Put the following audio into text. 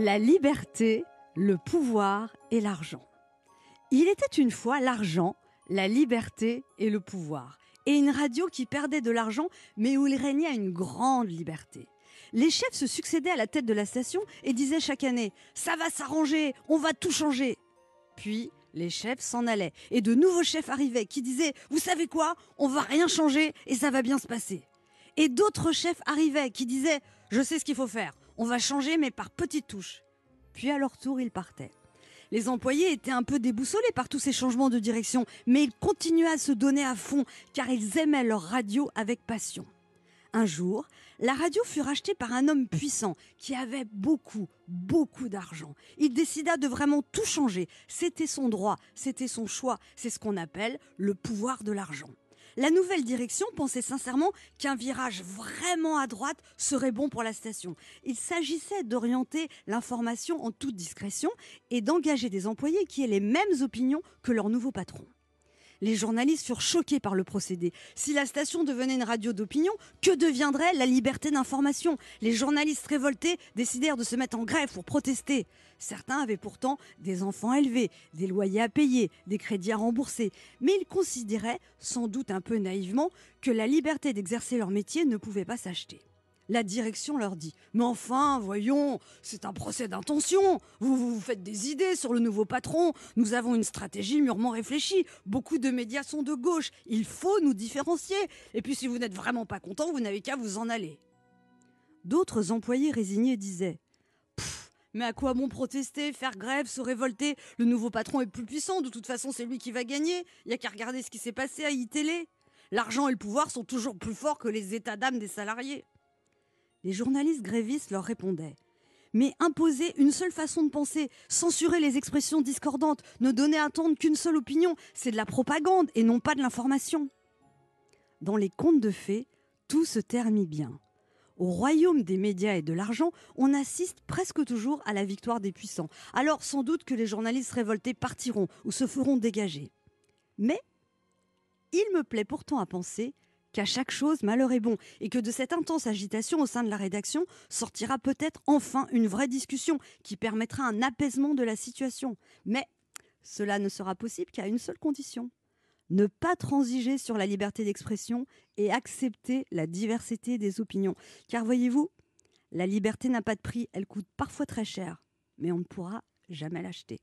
La liberté, le pouvoir et l'argent. Il était une fois l'argent, la liberté et le pouvoir. Et une radio qui perdait de l'argent, mais où il régnait une grande liberté. Les chefs se succédaient à la tête de la station et disaient chaque année ⁇ Ça va s'arranger, on va tout changer !⁇ Puis les chefs s'en allaient et de nouveaux chefs arrivaient qui disaient ⁇ Vous savez quoi On va rien changer et ça va bien se passer ⁇ Et d'autres chefs arrivaient qui disaient ⁇ Je sais ce qu'il faut faire, on va changer mais par petites touches ⁇ Puis à leur tour ils partaient. Les employés étaient un peu déboussolés par tous ces changements de direction, mais ils continuaient à se donner à fond car ils aimaient leur radio avec passion. Un jour, la radio fut rachetée par un homme puissant qui avait beaucoup, beaucoup d'argent. Il décida de vraiment tout changer. C'était son droit, c'était son choix. C'est ce qu'on appelle le pouvoir de l'argent. La nouvelle direction pensait sincèrement qu'un virage vraiment à droite serait bon pour la station. Il s'agissait d'orienter l'information en toute discrétion et d'engager des employés qui aient les mêmes opinions que leur nouveau patron. Les journalistes furent choqués par le procédé. Si la station devenait une radio d'opinion, que deviendrait la liberté d'information? Les journalistes révoltés décidèrent de se mettre en grève pour protester. Certains avaient pourtant des enfants élevés, des loyers à payer, des crédits à rembourser, mais ils considéraient, sans doute un peu naïvement, que la liberté d'exercer leur métier ne pouvait pas s'acheter. La direction leur dit Mais enfin, voyons, c'est un procès d'intention. Vous, vous faites des idées sur le nouveau patron. Nous avons une stratégie mûrement réfléchie. Beaucoup de médias sont de gauche. Il faut nous différencier. Et puis, si vous n'êtes vraiment pas content, vous n'avez qu'à vous en aller. D'autres employés résignés disaient mais à quoi bon protester, faire grève, se révolter? Le nouveau patron est plus puissant, de toute façon c'est lui qui va gagner. Il n'y a qu'à regarder ce qui s'est passé à iTélé. L'argent et le pouvoir sont toujours plus forts que les états d'âme des salariés. Les journalistes grévistes leur répondaient. Mais imposer une seule façon de penser, censurer les expressions discordantes, ne donner à entendre qu'une seule opinion, c'est de la propagande et non pas de l'information. Dans les contes de fées, tout se termine bien. Au royaume des médias et de l'argent, on assiste presque toujours à la victoire des puissants. Alors sans doute que les journalistes révoltés partiront ou se feront dégager. Mais il me plaît pourtant à penser qu'à chaque chose malheur est bon, et que de cette intense agitation au sein de la rédaction sortira peut-être enfin une vraie discussion qui permettra un apaisement de la situation. Mais cela ne sera possible qu'à une seule condition ne pas transiger sur la liberté d'expression et accepter la diversité des opinions. Car voyez-vous, la liberté n'a pas de prix, elle coûte parfois très cher, mais on ne pourra jamais l'acheter.